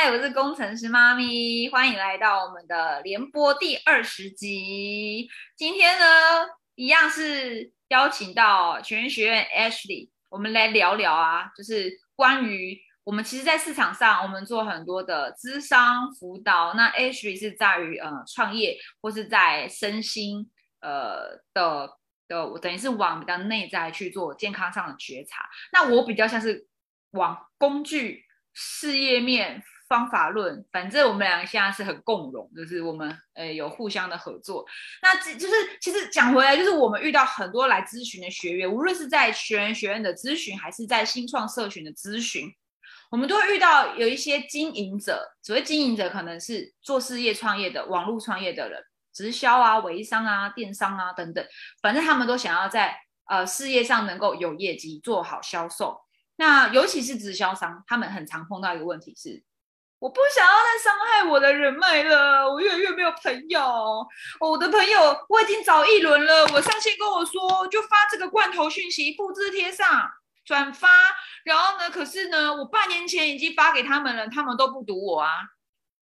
嗨，我是工程师妈咪，欢迎来到我们的联播第二十集。今天呢，一样是邀请到全学院 Ashley，我们来聊聊啊，就是关于我们其实，在市场上我们做很多的资商辅导，那 Ashley 是在于呃创业或是在身心呃的的，等于是往比较内在去做健康上的觉察。那我比较像是往工具。事业面方法论，反正我们两个现在是很共融，就是我们呃有互相的合作。那这就是其实讲回来，就是我们遇到很多来咨询的学员，无论是在学员学院的咨询，还是在新创社群的咨询，我们都会遇到有一些经营者。所谓经营者，可能是做事业创业的、网络创业的人，直销啊、微商啊、电商啊等等，反正他们都想要在呃事业上能够有业绩，做好销售。那尤其是直销商，他们很常碰到一个问题是，我不想要再伤害我的人脉了，我越来越没有朋友。我的朋友我已经找一轮了，我上线跟我说就发这个罐头讯息，复制贴上转发，然后呢，可是呢，我半年前已经发给他们了，他们都不读我啊。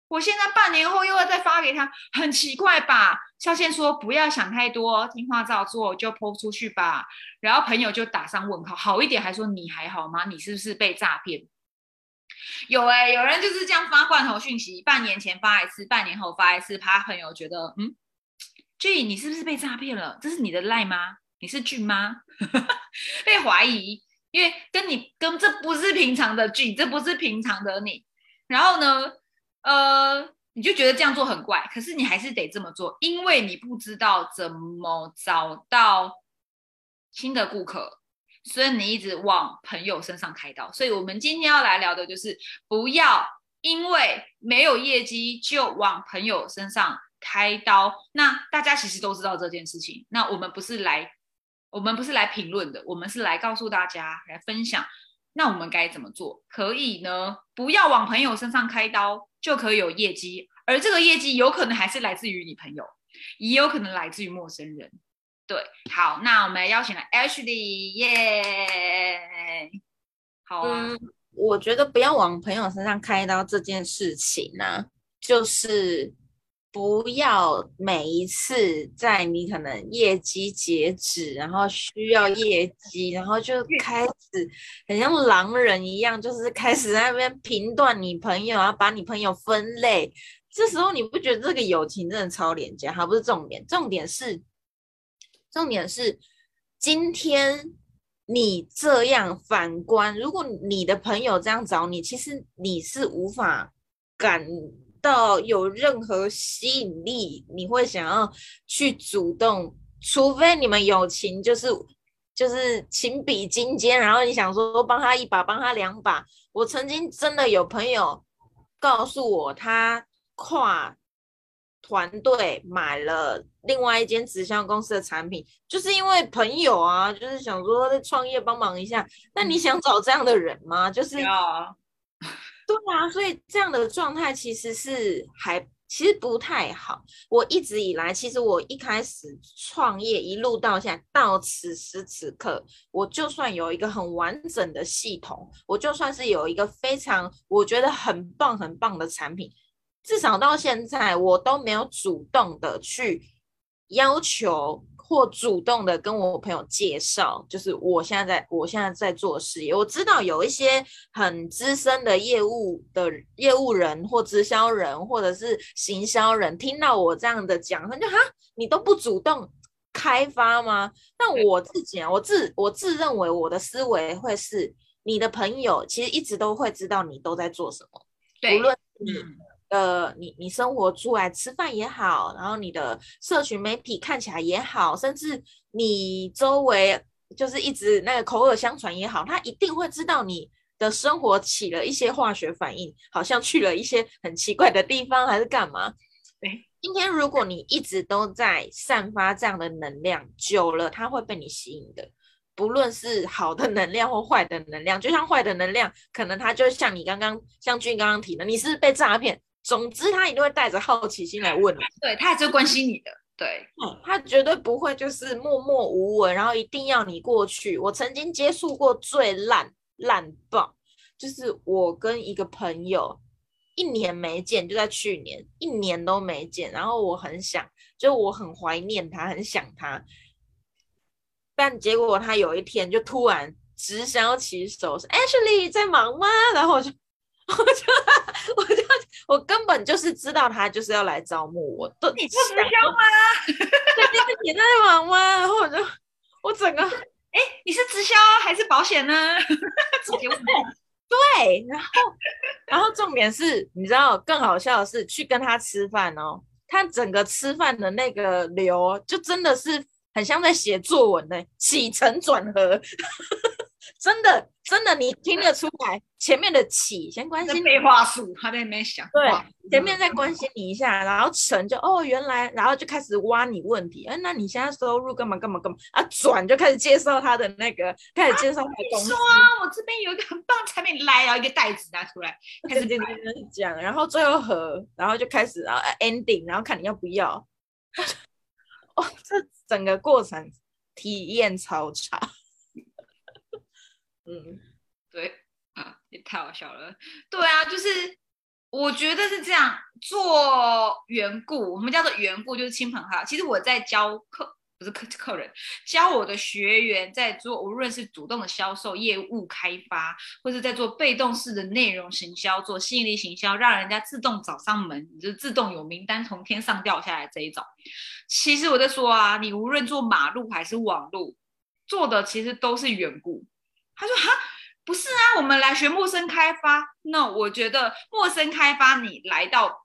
我现在半年后又要再发给他，很奇怪吧？肖线说不要想太多，听话照做，就抛出去吧。然后朋友就打上问号，好一点还说你还好吗？你是不是被诈骗？有哎，有人就是这样发罐头讯息，半年前发一次，半年后发一次，怕朋友觉得嗯，俊你是不是被诈骗了？这是你的赖吗？你是俊吗？被怀疑，因为跟你跟这不是平常的俊，这不是平常的你。然后呢？呃，你就觉得这样做很怪，可是你还是得这么做，因为你不知道怎么找到新的顾客，所以你一直往朋友身上开刀。所以我们今天要来聊的就是，不要因为没有业绩就往朋友身上开刀。那大家其实都知道这件事情，那我们不是来，我们不是来评论的，我们是来告诉大家，来分享。那我们该怎么做？可以呢？不要往朋友身上开刀，就可以有业绩。而这个业绩有可能还是来自于你朋友，也有可能来自于陌生人。对，好，那我们邀请了 Ashley，耶，好啊。我觉得不要往朋友身上开刀这件事情呢，就是。不要每一次在你可能业绩截止，然后需要业绩，然后就开始很像狼人一样，就是开始在那边评断你朋友，然后把你朋友分类。这时候你不觉得这个友情真的超廉价？还不是重点，重点是，重点是今天你这样反观，如果你的朋友这样找你，其实你是无法感。到有任何吸引力，你会想要去主动，除非你们友情就是就是情比金坚，然后你想说帮他一把，帮他两把。我曾经真的有朋友告诉我，他跨团队买了另外一间直销公司的产品，就是因为朋友啊，就是想说在创业帮忙一下。那你想找这样的人吗？就是。对啊，所以这样的状态其实是还其实不太好。我一直以来，其实我一开始创业一路到现在，到此时此刻，我就算有一个很完整的系统，我就算是有一个非常我觉得很棒很棒的产品，至少到现在我都没有主动的去要求。或主动的跟我朋友介绍，就是我现在在我现在在做事业。我知道有一些很资深的业务的业务人或直销人或者是行销人，听到我这样的讲，他就哈，你都不主动开发吗？那我自己啊，我自我自认为我的思维会是，你的朋友其实一直都会知道你都在做什么，无论你。呃，你你生活出来吃饭也好，然后你的社群媒体看起来也好，甚至你周围就是一直那个口耳相传也好，他一定会知道你的生活起了一些化学反应，好像去了一些很奇怪的地方，还是干嘛？对，今天如果你一直都在散发这样的能量，久了他会被你吸引的，不论是好的能量或坏的能量，就像坏的能量，可能它就像你刚刚像俊刚刚提的，你是被诈骗。总之，他一定会带着好奇心来问你，对他也是关心你的，对，嗯，他绝对不会就是默默无闻，然后一定要你过去。我曾经接触过最烂烂爆，就是我跟一个朋友一年没见，就在去年，一年都没见。然后我很想，就我很怀念他，很想他。但结果他有一天就突然直销起手，说：“Ashley 在忙吗？”然后我就，我就，我就，我根本就是知道他就是要来招募我。你做直销吗？对，你在忙吗？然后我就，我整个，哎，你是直销还是保险呢？对，然后，然后重点是，你知道更好笑的是，去跟他吃饭哦，他整个吃饭的那个流，就真的是。很像在写作文呢，起承转合，真的真的，你听得出来前面的起先关心废话术，他在那边想对，前面再关心你一下，然后成就哦原来，然后就开始挖你问题，哎，那你现在收入干嘛干嘛干嘛啊？转就开始介绍他的那个，开始介绍他的公司。说啊，我这边有一个很棒产品来啊，一个袋子拿出来，开始讲，然后最后和，然后就开始啊 ending，然后看你要不要。哦，这整个过程体验超差。嗯，对啊，也太好笑了。对啊，就是我觉得是这样做缘故，我们叫做缘故，就是亲朋好友。其实我在教课。不是客客人教我的学员在做，无论是主动的销售、业务开发，或者在做被动式的内容行销、做吸引力行销，让人家自动找上门，就自动有名单从天上掉下来这一种。其实我在说啊，你无论做马路还是网路，做的其实都是缘故。他说哈，不是啊，我们来学陌生开发。那我觉得陌生开发，你来到。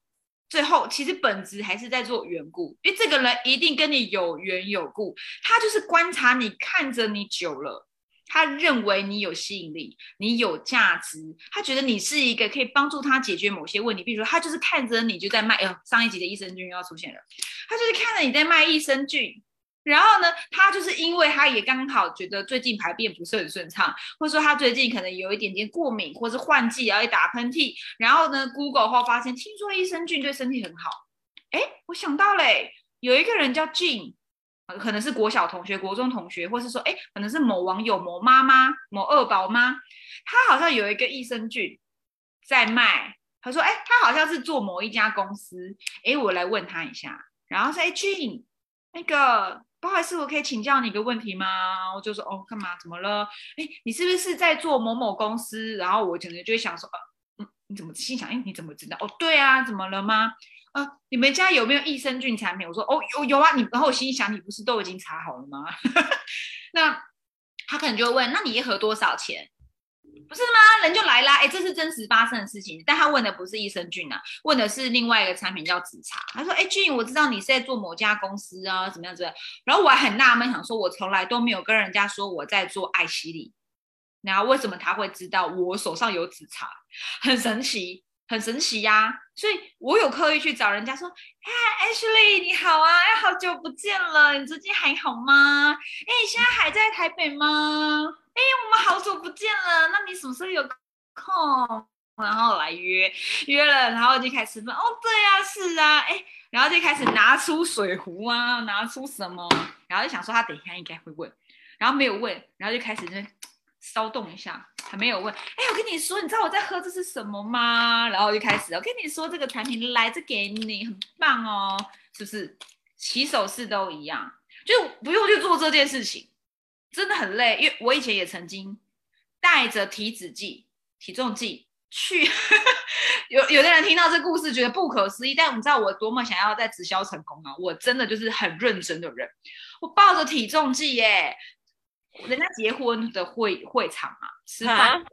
最后，其实本质还是在做缘故，因为这个人一定跟你有缘有故，他就是观察你，看着你久了，他认为你有吸引力，你有价值，他觉得你是一个可以帮助他解决某些问题。比如说，他就是看着你就在卖，呃，上一集的益生菌又要出现了，他就是看着你在卖益生菌。然后呢，他就是因为他也刚好觉得最近排便不是很顺畅，或者说他最近可能有一点点过敏，或是换季然后打喷嚏。然后呢，Google 后发现听说益生菌对身体很好。哎，我想到嘞，有一个人叫 Jean，可能是国小同学、国中同学，或是说哎，可能是某网友、某妈妈、某二宝妈，他好像有一个益生菌在卖。他说哎，他好像是做某一家公司。哎，我来问他一下。然后说哎，Jean，那个。不好意思，我可以请教你一个问题吗？我就说哦，干嘛？怎么了？哎，你是不是在做某某公司？然后我可能就会想说，呃，嗯，你怎么心想？哎，你怎么知道？哦，对啊，怎么了吗？啊，你们家有没有益生菌产品？我说哦，有有啊。你然后我心想，你不是都已经查好了吗？那他可能就会问，那你一盒多少钱？不是吗？人就来啦！哎，这是真实发生的事情。但他问的不是益生菌啊，问的是另外一个产品叫紫茶。他说：“哎，俊，我知道你是在做某家公司啊，怎么样子？”然后我还很纳闷，想说，我从来都没有跟人家说我在做爱洗礼，然后为什么他会知道我手上有紫茶？很神奇，很神奇呀！所以我有刻意去找人家说：“嗨，Ashley，你好啊，好久不见了，你最近还好吗？哎，你现在还在台北吗？”哎，我们好久不见了，那你什么时候有空？然后来约约了，然后就开始吃饭。哦，对呀，是啊，哎，然后就开始拿出水壶啊，拿出什么，然后就想说他等一下应该会问，然后没有问，然后就开始就 骚动一下，还没有问。哎，我跟你说，你知道我在喝这是什么吗？然后就开始，我跟你说这个产品来这给你，很棒哦，是不是？洗手式都一样，就不用去做这件事情。真的很累，因为我以前也曾经带着体脂计、体重计去。有有的人听到这故事觉得不可思议，但你知道我多么想要在直销成功啊！我真的就是很认真的人，我抱着体重计耶，人家结婚的会会场啊，吃饭，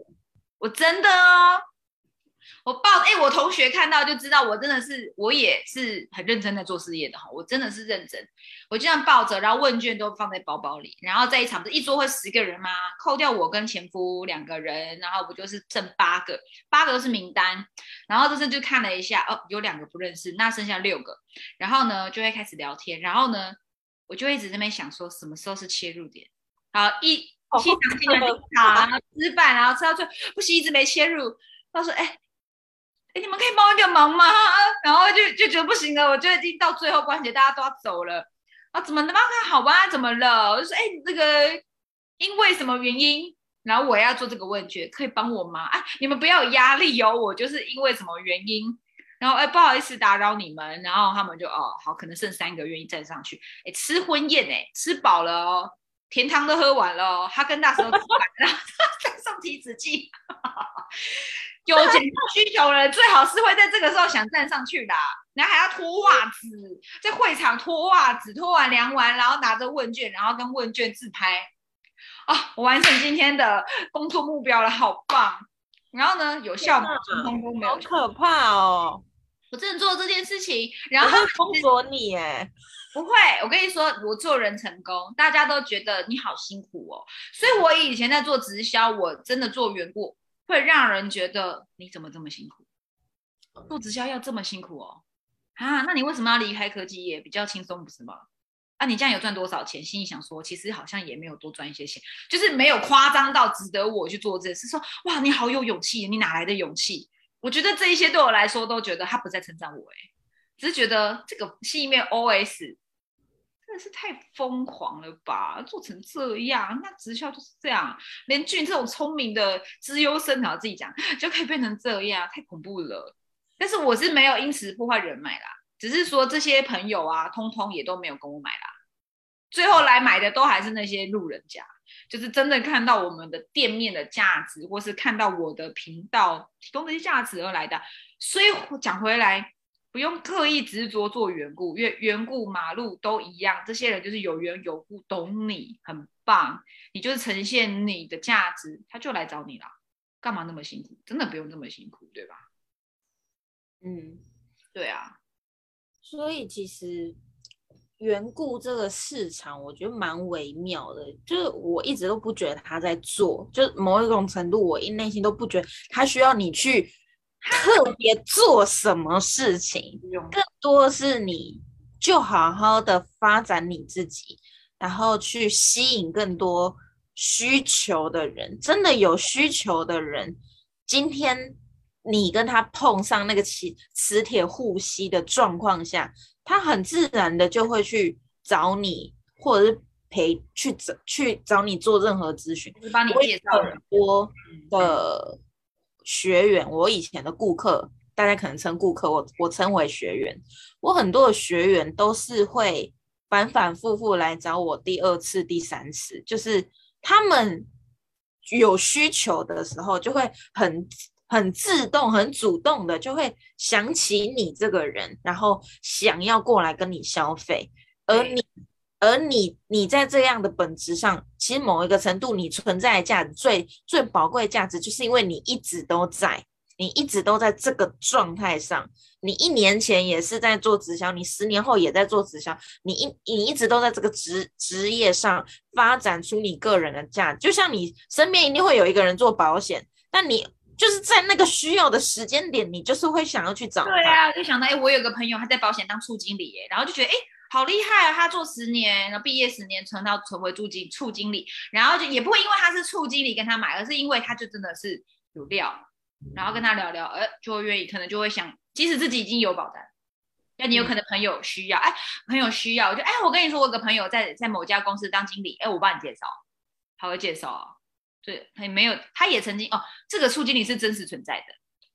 我真的哦。我抱哎，我同学看到就知道我真的是，我也是很认真在做事业的哈，我真的是认真。我就这样抱着，然后问卷都放在包包里，然后在一场不是一桌会十个人吗？扣掉我跟前夫两个人，然后不就是剩八个，八个都是名单。然后这次就看了一下，哦，有两个不认识，那剩下六个。然后呢，就会开始聊天。然后呢，我就一直在那边想说，什么时候是切入点？好，一七场进来打吃饭，然后吃到最后不行，一直没切入。他说，哎。哎你们可以帮我一个忙吗？然后就就觉得不行了，我觉得已经到最后关节，大家都要走了啊！怎么能帮他好吧？怎么了？我就说，哎，这个因为什么原因？然后我要做这个问卷，可以帮我吗？哎，你们不要有压力哦，我就是因为什么原因，然后哎不好意思打扰你们，然后他们就哦好，可能剩三个愿意站上去，哎吃婚宴哎，吃饱了哦，甜汤都喝完了哦，哈根达斯都吃完，然 后再送提子剂。有减重需求的人最好是会在这个时候想站上去的，然后还要脱袜子，在会场脱袜子，脱完量完，然后拿着问卷，然后跟问卷自拍。啊，我完成今天的工作目标了，好棒！然后呢，有效吗？通通都没有，好可怕哦！我真的做这件事情，然后封锁你哎，不会，我跟你说，我做人成功，大家都觉得你好辛苦哦。所以我以前在做直销，我真的做缘故。会让人觉得你怎么这么辛苦？做直销要这么辛苦哦？啊，那你为什么要离开科技业？比较轻松不是吗？啊，你这样有赚多少钱？心里想说，其实好像也没有多赚一些钱，就是没有夸张到值得我去做这件事。说哇，你好有勇气，你哪来的勇气？我觉得这一些对我来说都觉得他不在称赞我，哎，只是觉得这个心里面 OS。真的是太疯狂了吧！做成这样，那直销就是这样，连俊这种聪明的资优生，然后自己讲就可以变成这样，太恐怖了。但是我是没有因此破坏人脉啦，只是说这些朋友啊，通通也都没有跟我买啦。最后来买的都还是那些路人甲，就是真的看到我们的店面的价值，或是看到我的频道提供这些价值而来的。所以讲回来。不用刻意执着做缘故，缘缘故马路都一样。这些人就是有缘有故，懂你，很棒。你就是呈现你的价值，他就来找你了。干嘛那么辛苦？真的不用这么辛苦，对吧？嗯，对啊。所以其实缘故这个市场，我觉得蛮微妙的。就是我一直都不觉得他在做，就某一种程度，我一内心都不觉得他需要你去。特别做什么事情，更多是你就好好的发展你自己，然后去吸引更多需求的人。真的有需求的人，今天你跟他碰上那个磁磁铁互吸的状况下，他很自然的就会去找你，或者是陪去找去找你做任何咨询，帮你介绍很多的。学员，我以前的顾客，大家可能称顾客，我我称为学员。我很多的学员都是会反反复复来找我第二次、第三次，就是他们有需求的时候，就会很很自动、很主动的就会想起你这个人，然后想要过来跟你消费，而你。而你，你在这样的本质上，其实某一个程度，你存在的价值最最宝贵的价值，就是因为你一直都在，你一直都在这个状态上。你一年前也是在做直销，你十年后也在做直销，你一你一直都在这个职职业上发展出你个人的价值。就像你身边一定会有一个人做保险，但你就是在那个需要的时间点，你就是会想要去找。对啊，就想到哎，我有个朋友他在保险当处经理，耶，然后就觉得哎。好厉害啊！他做十年，然后毕业十年，存到成为处经处经理，然后就也不会因为他是处经理跟他买，而是因为他就真的是有料，然后跟他聊聊，呃，就会愿意，可能就会想，即使自己已经有保单，那你有可能朋友需要，哎，朋友需要，就哎，我跟你说，我有个朋友在在某家公司当经理，哎，我帮你介绍，他会介绍啊，对，他没有，他也曾经哦，这个处经理是真实存在的，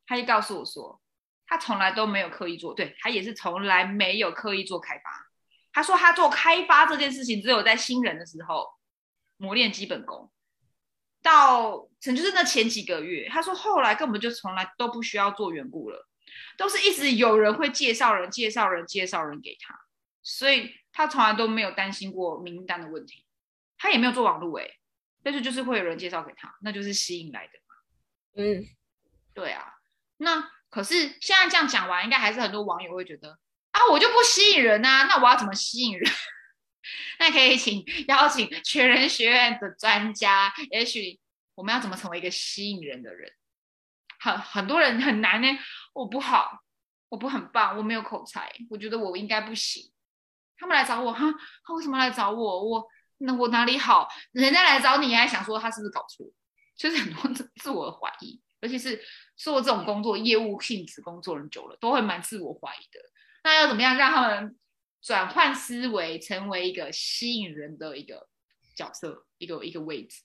他就告诉我说，他从来都没有刻意做，对他也是从来没有刻意做开发。他说他做开发这件事情，只有在新人的时候磨练基本功，到成就是那前几个月。他说后来根本就从来都不需要做缘故了，都是一直有人会介绍人、介绍人、介绍人给他，所以他从来都没有担心过名单的问题。他也没有做网络哎，但是就是会有人介绍给他，那就是吸引来的嘛。嗯，对啊。那可是现在这样讲完，应该还是很多网友会觉得。啊，我就不吸引人呐，那我要怎么吸引人？那可以请邀请全人学院的专家，也许我们要怎么成为一个吸引人的人？很很多人很难呢，我不好，我不很棒，我没有口才，我觉得我应该不行。他们来找我，哈，他为什么来找我？我那我哪里好？人家来找你，还想说他是不是搞错？就是很多自自我怀疑，尤其是做这种工作，业务性质工作人久了，都会蛮自我怀疑的。那要怎么样让他们转换思维，成为一个吸引人的一个角色，一个一个位置？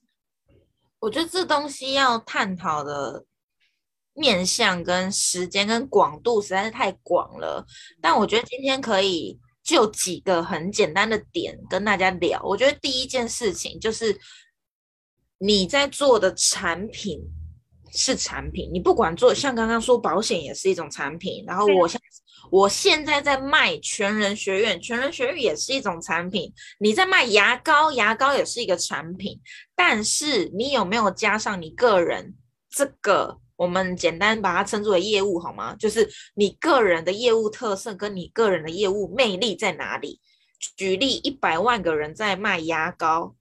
我觉得这东西要探讨的面向跟时间跟广度实在是太广了。但我觉得今天可以就几个很简单的点跟大家聊。我觉得第一件事情就是你在做的产品是产品，你不管做像刚刚说保险也是一种产品，然后我现我现在在卖全人学院，全人学院也是一种产品。你在卖牙膏，牙膏也是一个产品。但是你有没有加上你个人这个？我们简单把它称之为业务好吗？就是你个人的业务特色跟你个人的业务魅力在哪里？举例，一百万个人在卖牙膏，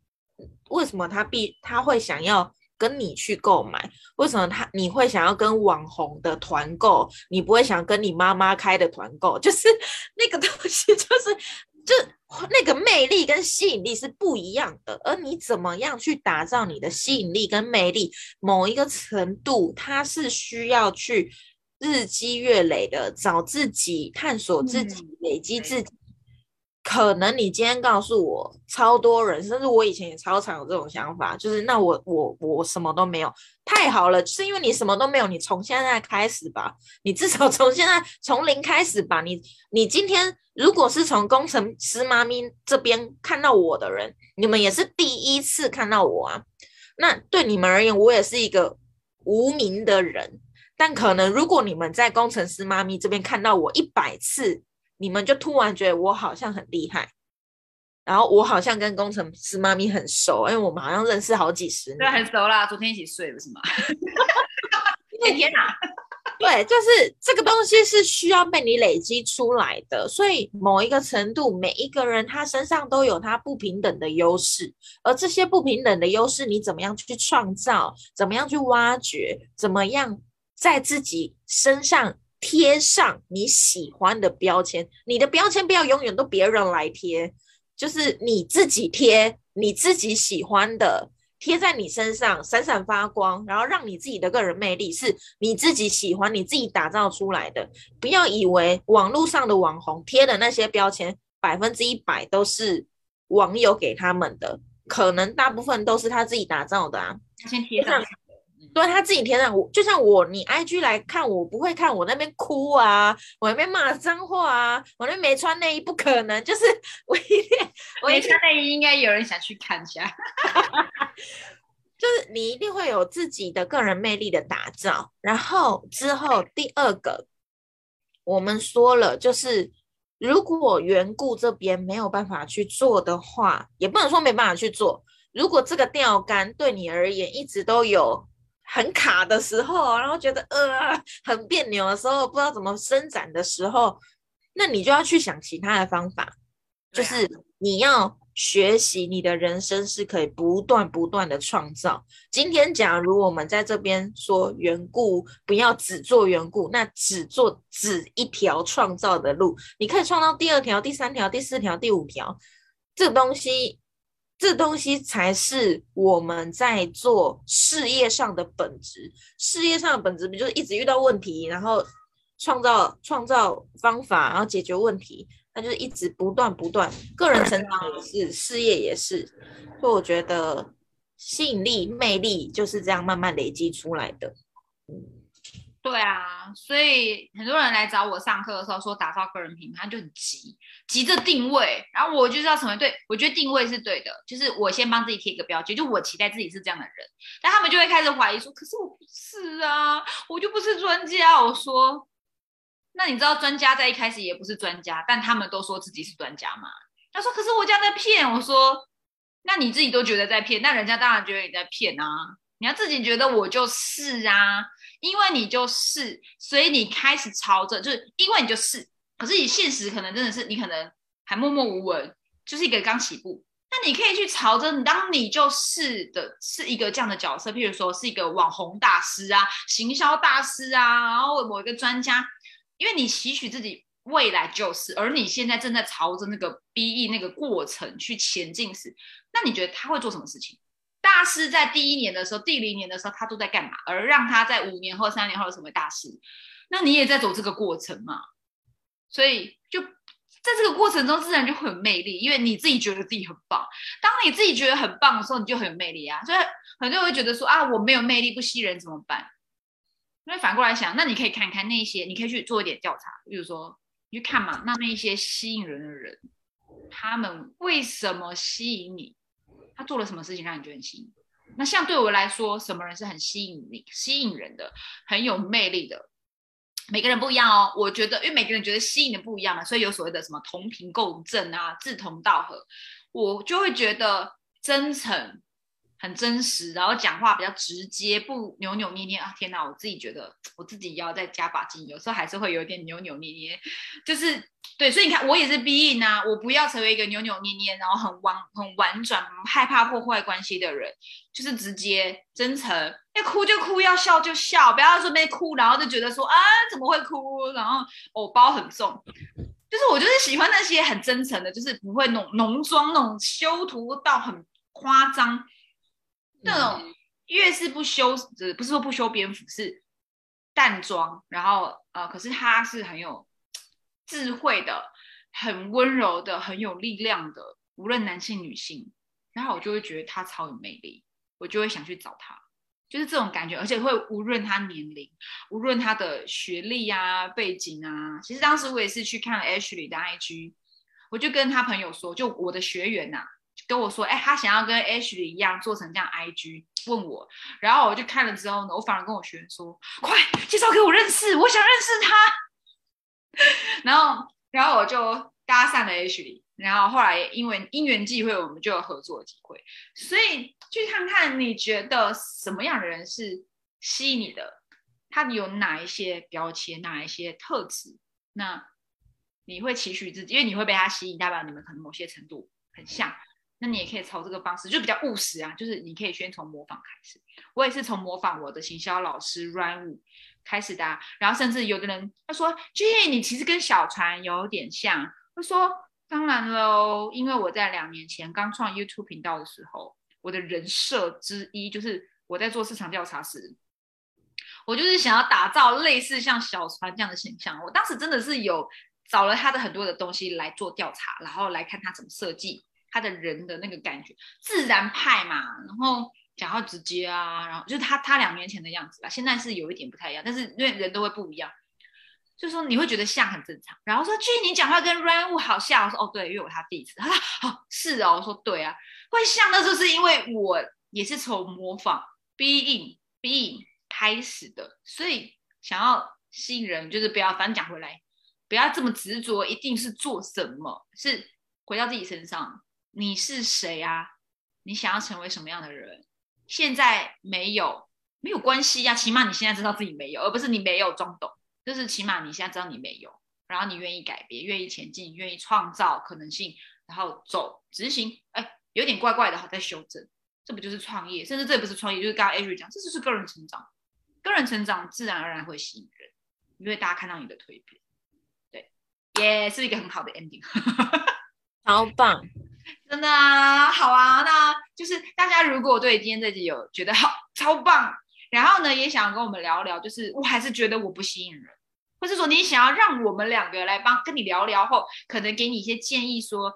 为什么他必他会想要？跟你去购买，为什么他你会想要跟网红的团购？你不会想跟你妈妈开的团购？就是 那个东西，就是就那个魅力跟吸引力是不一样的。而你怎么样去打造你的吸引力跟魅力，某一个程度，它是需要去日积月累的找自己、探索自己、累积自己。可能你今天告诉我超多人，甚至我以前也超常有这种想法，就是那我我我什么都没有，太好了，是因为你什么都没有，你从现在开始吧，你至少从现在从零开始吧，你你今天如果是从工程师妈咪这边看到我的人，你们也是第一次看到我啊，那对你们而言，我也是一个无名的人，但可能如果你们在工程师妈咪这边看到我一百次。你们就突然觉得我好像很厉害，然后我好像跟工程师妈咪很熟，因为我们好像认识好几十年，对，很熟啦，昨天一起睡了是吗？天哪！对，就是这个东西是需要被你累积出来的，所以某一个程度，每一个人他身上都有他不平等的优势，而这些不平等的优势，你怎么样去创造？怎么样去挖掘？怎么样在自己身上？贴上你喜欢的标签，你的标签不要永远都别人来贴，就是你自己贴你自己喜欢的，贴在你身上闪闪发光，然后让你自己的个人魅力是你自己喜欢、你自己打造出来的。不要以为网络上的网红贴的那些标签百分之一百都是网友给他们的，可能大部分都是他自己打造的啊。先贴上。对他自己填的，我就像我，你 I G 来看，我不会看我那边哭啊，我那边骂脏话啊，我那边没穿内衣，不可能，就是 我一定，我没穿内衣，应该有人想去看一下，就是你一定会有自己的个人魅力的打造，然后之后第二个，我们说了，就是如果缘故这边没有办法去做的话，也不能说没办法去做，如果这个钓竿对你而言一直都有。很卡的时候，然后觉得呃很别扭的时候，不知道怎么伸展的时候，那你就要去想其他的方法，就是你要学习你的人生是可以不断不断的创造。今天假如我们在这边说缘故，不要只做缘故，那只做只一条创造的路，你可以创造第二条、第三条、第四条、第五条，这东西。这东西才是我们在做事业上的本质。事业上的本质不就是一直遇到问题，然后创造创造方法，然后解决问题？那就是一直不断不断。个人成长也是，事业也是。所以我觉得吸引力、魅力就是这样慢慢累积出来的。对啊，所以很多人来找我上课的时候说打造个人品牌就很急，急着定位，然后我就是要成为对，我觉得定位是对的，就是我先帮自己贴一个标签，就我期待自己是这样的人，但他们就会开始怀疑说，可是我不是啊，我就不是专家。我说，那你知道专家在一开始也不是专家，但他们都说自己是专家嘛？他说，可是我这样在骗。我说，那你自己都觉得在骗，那人家当然觉得你在骗啊，你要自己觉得我就是啊。因为你就是，所以你开始朝着，就是因为你就是，可是你现实可能真的是你可能还默默无闻，就是一个刚起步。那你可以去朝着，当你就是的是一个这样的角色，譬如说是一个网红大师啊、行销大师啊，然后某一个专家，因为你期许自己未来就是，而你现在正在朝着那个 B E 那个过程去前进时，那你觉得他会做什么事情？大师在第一年的时候，第零年的时候，他都在干嘛？而让他在五年后、三年后成为大师，那你也在走这个过程嘛？所以就在这个过程中，自然就会有魅力，因为你自己觉得自己很棒。当你自己觉得很棒的时候，你就很有魅力啊。所以很多人会觉得说啊，我没有魅力，不吸人怎么办？那反过来想，那你可以看看那些，你可以去做一点调查，比如说你去看嘛，那那些吸引人的人，他们为什么吸引你？他做了什么事情让你觉得很吸引？那像对我来说，什么人是很吸引你、吸引人的、很有魅力的？每个人不一样哦，我觉得，因为每个人觉得吸引的不一样嘛，所以有所谓的什么同频共振啊，志同道合，我就会觉得真诚。很真实，然后讲话比较直接，不扭扭捏捏啊！天哪，我自己觉得我自己要再加把劲，有时候还是会有点扭扭捏捏，就是对，所以你看，我也是逼应啊，我不要成为一个扭扭捏捏，然后很婉很婉转，害怕破坏关系的人，就是直接真诚，要哭就哭，要笑就笑，不要说没哭，然后就觉得说啊怎么会哭，然后偶包很重，就是我就是喜欢那些很真诚的，就是不会浓浓妆那种修图到很夸张。那种越是不修，不是说不修边幅，是淡妆，然后呃，可是他是很有智慧的，很温柔的，很有力量的，无论男性女性，然后我就会觉得他超有魅力，我就会想去找他，就是这种感觉，而且会无论他年龄，无论他的学历啊、背景啊，其实当时我也是去看 Ashley 的 IG，我就跟他朋友说，就我的学员呐。跟我说，哎，他想要跟 Ashley 一样做成这样 IG，问我，然后我就看了之后呢，我反而跟我学员说，快介绍给我认识，我想认识他。然后，然后我就搭讪了 Ashley，然后后来因为因缘际会，我们就有合作机会。所以去看看你觉得什么样的人是吸引你的，他有哪一些标签，哪一些特质，那你会期许自己，因为你会被他吸引，代表你们可能某些程度很像。那你也可以朝这个方式，就比较务实啊，就是你可以先从模仿开始。我也是从模仿我的行销老师 Run 开始的，然后甚至有的人他说：“J，你其实跟小船有点像。”他说：“当然喽，因为我在两年前刚创 YouTube 频道的时候，我的人设之一就是我在做市场调查时，我就是想要打造类似像小船这样的形象。我当时真的是有找了他的很多的东西来做调查，然后来看他怎么设计。”他的人的那个感觉，自然派嘛，然后讲话直接啊，然后就是他他两年前的样子吧，现在是有一点不太一样，但是因为人都会不一样，就说你会觉得像很正常。然后说，君你讲话跟 Run Wu 好像，我说哦对，因为我他第一次，他说好是哦，我说对啊，会像那就是因为我也是从模仿 Being Being 开始的，所以想要吸引人，就是不要反正讲回来，不要这么执着，一定是做什么，是回到自己身上。你是谁啊？你想要成为什么样的人？现在没有没有关系呀，起码你现在知道自己没有，而不是你没有装懂。就是起码你现在知道你没有，然后你愿意改变，愿意前进，愿意创造可能性，然后走执行。哎，有点怪怪的，好在修正。这不就是创业？甚至这也不是创业，就是刚刚 Ari 讲，这就是个人成长。个人成长自然而然会吸引人，因为大家看到你的蜕变。对，也是一个很好的 ending，超棒。真的啊，好啊，那就是大家如果对今天这集有觉得好超棒，然后呢也想跟我们聊聊，就是我还是觉得我不吸引人，或者说你想要让我们两个来帮跟你聊聊后，可能给你一些建议，说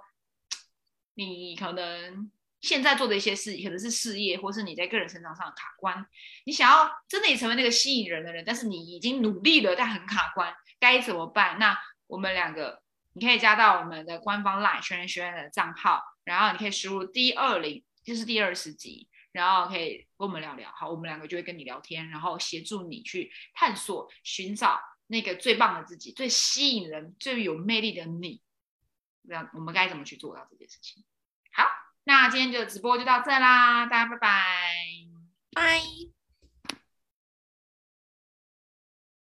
你可能现在做的一些事，可能是事业，或是你在个人成长上的卡关，你想要真的也成为那个吸引人的人，但是你已经努力了，但很卡关，该怎么办？那我们两个。你可以加到我们的官方 LINE 学人学院的账号，然后你可以输入 D 二零，就是第二十集，然后可以跟我们聊聊。好，我们两个就会跟你聊天，然后协助你去探索、寻找那个最棒的自己、最吸引人、最有魅力的你。那我们该怎么去做到这件事情？好，那今天就直播就到这啦，大家拜拜，拜。